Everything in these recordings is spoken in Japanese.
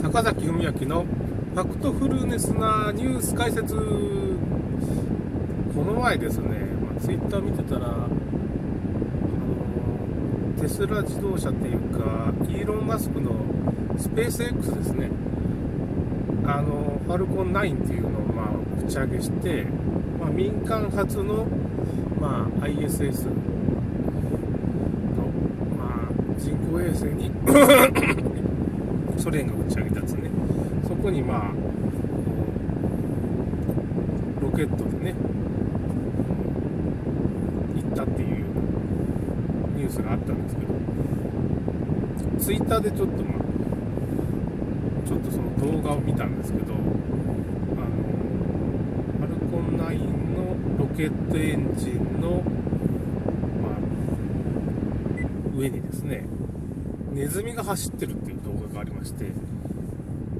坂崎文明のファクトフルネスなニュース解説。この前ですね、まあ、ツイッター見てたらテスラ自動車っていうかイーロン・マスクのスペース X ですね。あのファルコン9っていうのをまあ打ち上げして、まあ、民間初の、まあ、ISS の、まあ、人工衛星にソ連が打ち上げたやつね。そこにまあロケットでね行ったっていうニュースがあったんですけどツイッターでちょっとまあちょっとその動画を見たんですけどあのファルコン9のロケットエンジンの、ま、上にですねネズミが走ってるっていう動画がありまして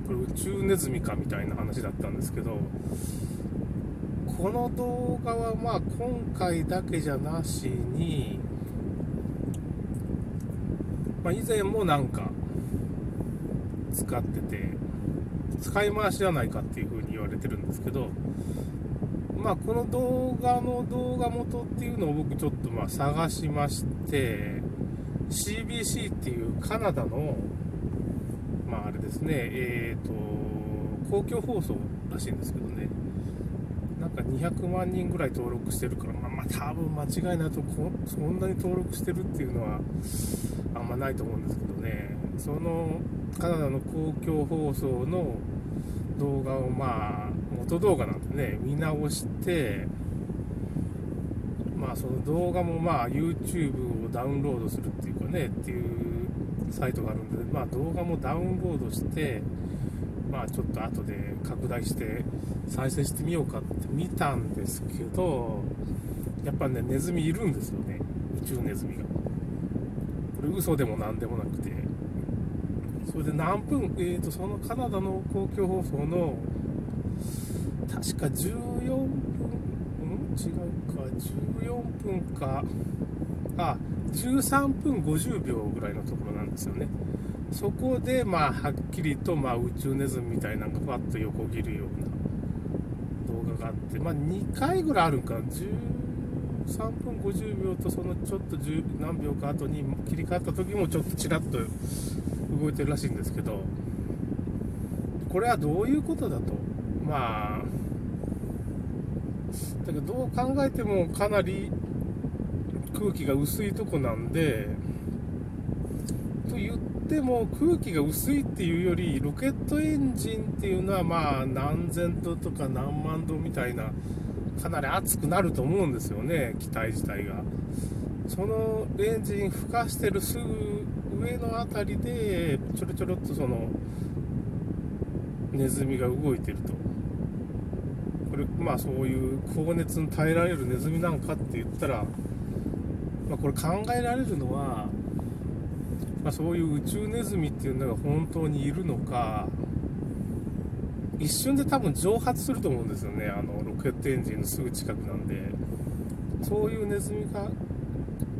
これ宇宙ネズミかみたいな話だったんですけどこの動画はまあ今回だけじゃなしに、まあ、以前もなんか使ってて使い回しじゃないかっていう風に言われてるんですけどまあこの動画の動画元っていうのを僕ちょっとまあ探しまして CBC っていうカナダのまああれですねえっ、と公共放送らしいんですけどね。なんか200万人ぐらい登録してるからまあまあ多分間違いないとこそんなに登録してるっていうのはあんまないと思うんですけどね。そのカナダの公共放送の動画をまあ元動画なんでね見直してまあその動画もまあ YouTube をダウンロードするっていうかねっていうサイトがあるんでまあ動画もダウンロードしてまあちょっと後で拡大して再生してみようかって見たんですけどやっぱねネズミいるんですよね。宇宙ネズミが。これ嘘でも何でもなくて。それで何分えーとそのカナダの公共放送の確か14分違うか14分か。あ13分50秒ぐらいのところなんですよね。そこでまあはっきりとまあ宇宙ネズミみたいなのがふわっと横切るような動画があってまあ2回ぐらいあるんか13分50秒とそのちょっと10何秒か後に切り替わった時もちょっとちらっと動いてるらしいんですけどこれはどういうことだと。まあだけどどう考えてもかなり空気が薄いとこなんでと言っても空気が薄いっていうよりロケットエンジンっていうのはまあ何千度とか何万度みたいなかなり熱くなると思うんですよね機体自体が。そのエンジン吹かしてるすぐ上の辺りでちょろちょろっとそのネズミが動いてると。れまあそういう高熱に耐えられるネズミなんかって言ったら、まあ、これ考えられるのは、まあ、そういう宇宙ネズミっていうのが本当にいるのか一瞬で多分蒸発すると思うんですよね。あのロケットエンジンのすぐ近くなんで。そういうネズミが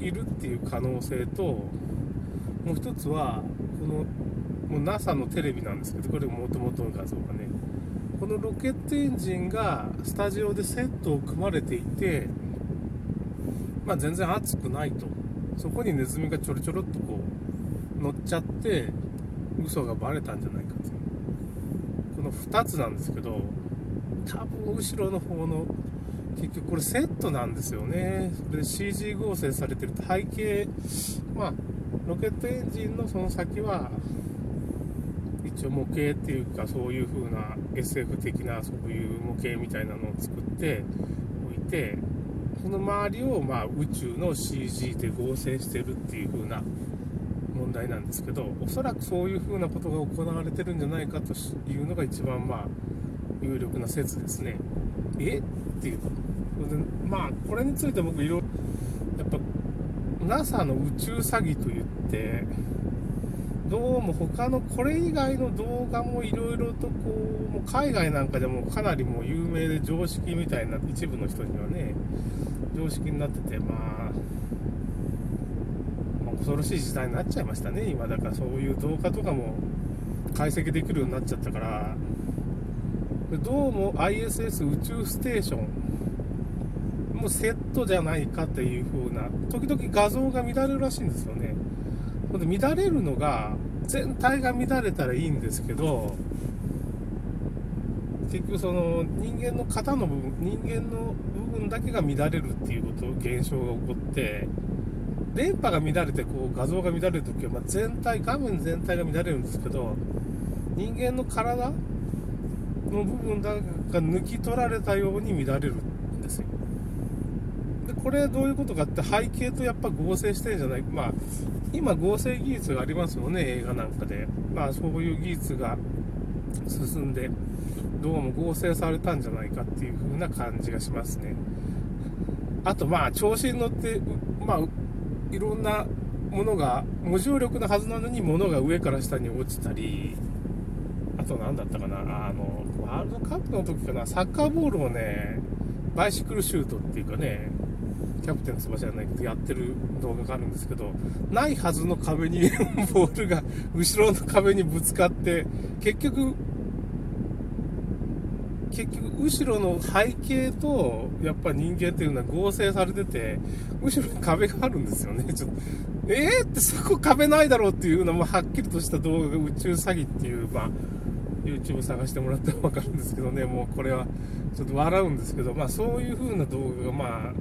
いるっていう可能性ともう一つはこのもう NASA のテレビなんですけどこれもともとの画像がね。このロケットエンジンがスタジオでセットを組まれていてまあ全然熱くないと。そこにネズミがちょろちょろっとこう乗っちゃって嘘がバレたんじゃないかと。この2つなんですけど多分後ろの方の結局これセットなんですよね。それで CG 合成されてる背景まあロケットエンジンのその先は一応模型っていうかそういう風な SF 的なそういう模型みたいなのを作っておいてその周りをまあ宇宙の CG で合成してるっていう風な問題なんですけどおそらくそういう風なことが行われてるんじゃないかというのが一番まあ有力な説ですね。え？っていう。まあこれについて僕いろいろやっぱ NASA の宇宙詐欺といってどうも他のこれ以外の動画もいろいろとこうもう海外なんかでもかなりもう有名で常識みたいな一部の人にはね常識になっててまあ、まあ、恐ろしい時代になっちゃいましたね今だからそういう動画とかも解析できるようになっちゃったから。どうも ISS 宇宙ステーションもセットじゃないかっていう風な時々画像が乱れるらしいんですよね。乱れるのが全体が乱れたらいいんですけど結局その人間の型の部分人間の部分だけが乱れるっていうこと現象が起こって電波が乱れてこう画像が乱れるときは、ま全体画面全体が乱れるんですけど人間の体の部分だが抜き取られたように乱れるんですよ。でこれどういうことかって背景とやっぱ合成してんじゃないまあ今合成技術がありますよね映画なんかで。まあそういう技術が進んでどうも合成されたんじゃないかっていう風な感じがしますね。あとまあ調子に乗ってまあいろんなものが無重力なはずなのに物が上から下に落ちたりあと何だったかなあのワールドカップの時かなサッカーボールをねバイシクルシュートっていうかねキャプテン翼じゃないけどやってる動画があるんですけどないはずの壁にボールが後ろの壁にぶつかって結局結局後ろの背景とやっぱ人間っていうのは合成されてて後ろに壁があるんですよね。ちょっとえーってそこ壁ないだろうっていうのもはっきりとした動画が宇宙詐欺っていうまあ YouTube 探してもらったら分かるんですけどね。もうこれはちょっと笑うんですけどまあそういう風な動画がまあ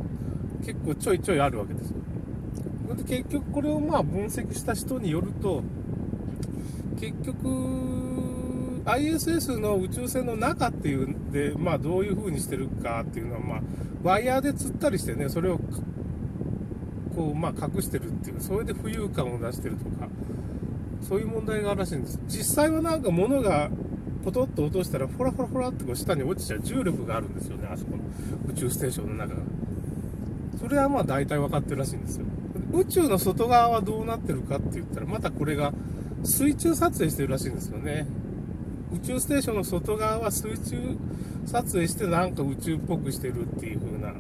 結構ちょいちょいあるわけですよで結局これをまあ分析した人によると結局 ISS の宇宙船の中っていうんで、まあ、どういう風にしてるかっていうのは、まあ、ワイヤーで釣ったりしてね、それをこう、まあ、隠してるっていう、それで浮遊感を出してるとか、そういう問題があるらしいんです。実際はなんか物がポトッと落としたら、フォラフォラフォラってこう下に落ちちゃう重力があるんですよね、あそこの宇宙ステーションの中が。それはまあ大体分かってるらしいんですよ。宇宙の外側はどうなってるかって言ったら、またこれが水中撮影してるらしいんですよね。宇宙ステーションの外側は水中撮影してなんか宇宙っぽくしてるっていう風な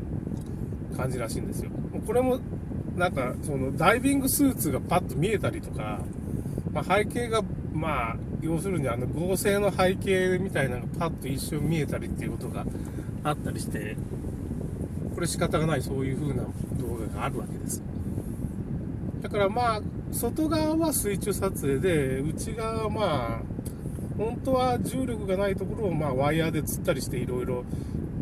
感じらしいんですよ。これもなんかそのダイビングスーツがパッと見えたりとか、まあ、背景がまあ要するにあの合成の背景みたいなのがパッと一瞬見えたりっていうことがあったりしてこれ仕方がないそういう風な動画があるわけです。だからまあ外側は水中撮影で内側はまあ本当は重力がないところを、まあ、ワイヤーで釣ったりしていろいろ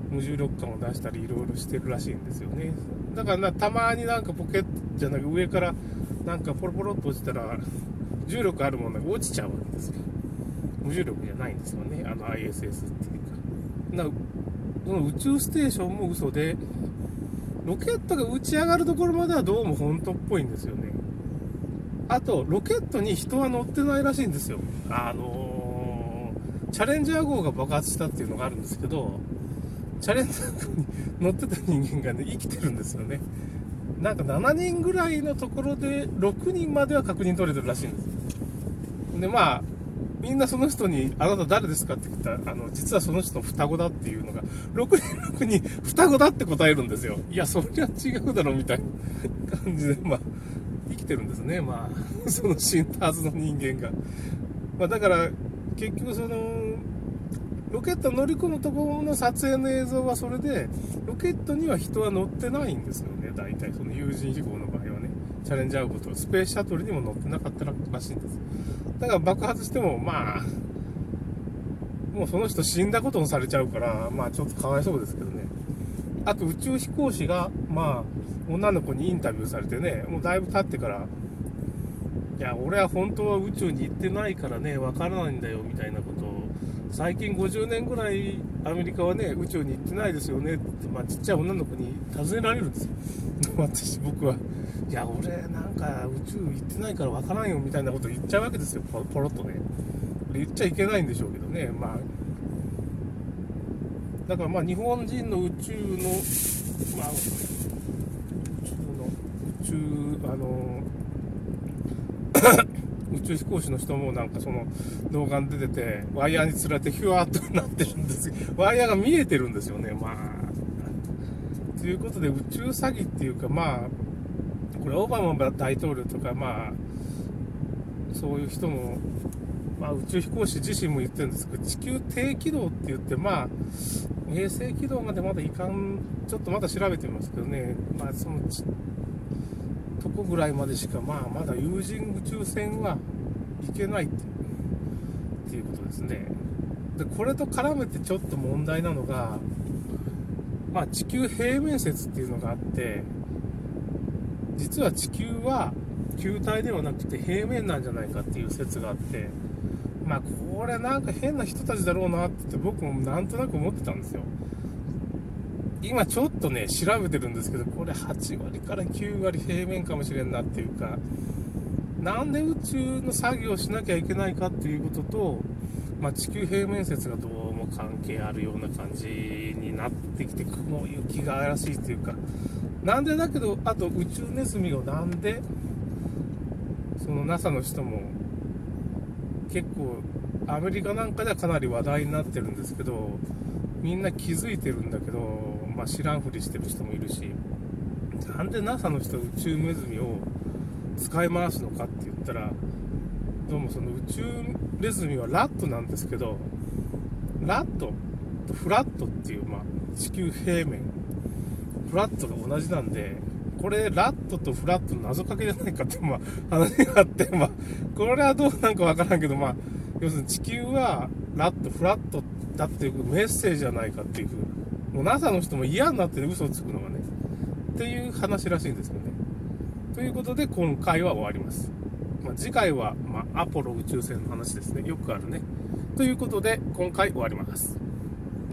無重力感を出したりいろいろしてるらしいんですよね。だからなたまになんかポケットじゃなく上からなんかポロポロっと落ちたら重力あるものが落ちちゃうわけですよ。無重力じゃないんですよねあの ISS っていうか。その宇宙ステーションも嘘でロケットが打ち上がるところまではどうも本当っぽいんですよねあとロケットに人は乗ってないらしいんですよあのチャレンジャー号が爆発したっていうのがあるんですけど、チャレンジャー号に乗ってた人間がね、生きてるんですよね。なんか7人ぐらいのところで、6人までは確認取れてるらしいんです。で、まあ、みんなその人に、あなた誰ですかって聞いたら、あの、実はその人の双子だっていうのが、6人6人双子だって答えるんですよ。いや、そりゃ違うだろ、みたいな感じで、まあ、生きてるんですね。まあ、その死んだはずの人間が。まあ、だから、結局そのロケット乗り込むところの撮影の映像はそれでロケットには人は乗ってないんですよね大体その有人飛行の場合はねチャレンジャー号とスペースシャトルにも乗ってなかったらしいんですだから爆発してもまあもうその人死んだこともされちゃうからまあちょっとかわいそうですけどね。あと宇宙飛行士がまあ女の子にインタビューされてねもうだいぶ経ってからいや、俺は本当は宇宙に行ってないからね、わからないんだよ、みたいなことを、最近50年ぐらいアメリカはね、宇宙に行ってないですよねって、まあ、ちっちゃい女の子に尋ねられるんですよ。私、僕は、いや、俺なんか宇宙行ってないからわからんよ、みたいなこと言っちゃうわけですよ、ポロッとね。言っちゃいけないんでしょうけどね、まあ。だからまあ日本人の宇宙の、まあ、宇宙の、宇宙、あの、宇宙飛行士の人もなんかその動画に出てて、ワイヤーにつられてヒュワーっとなってるんです ワイヤーが見えてるんですよね、まあ。ということで、宇宙詐欺っていうか、まあ、これ、オバマ大統領とか、まあ、そういう人もまあ、宇宙飛行士自身も言ってるんですけど、地球低軌道って言って、まあ、衛星軌道までまだいかん、ちょっとまだ調べてみますけどね、まあ、そのとこぐらいまでしか、まあ、まだ有人宇宙船は行けないっていうことですね。で、これと絡めてちょっと問題なのが、まあ、地球平面説っていうのがあって、実は地球は球体ではなくて平面なんじゃないかっていう説があって、まあ、これなんか変な人たちだろうなってって僕もなんとなく思ってたんですよ。今ちょっとね、調べてるんですけど、これ8割から9割平面かもしれんなっていうか、なんで宇宙の作業しなきゃいけないかっていうことと、まあ、地球平面説がどうも関係あるような感じになってきて、雲行きが怪しいっていうか、なんでだけど、あと宇宙ネズミをなんで、その NASA の人も結構アメリカなんかではかなり話題になってるんですけどみんな気づいてるんだけど、まあ、知らんふりしてる人もいるしなんで NASA の人は宇宙ネズミを使い回すのかって言ったらどうもその宇宙ネズミはラットなんですけどラットとフラットっていう、まあ、地球平面フラットが同じなんでこれ、ラットとフラットの謎かけじゃないかって、まあ、話があって、まあ、これはどうなんかわからんけど、まあ、要するに地球は、ラット、フラットだっていうメッセージじゃないかっていうふうもう NASA の人も嫌になってね嘘をつくのがね、っていう話らしいんですよね。ということで、今回は終わります。まあ、次回は、まあ、アポロ宇宙船の話ですね。よくあるね。ということで、今回終わります。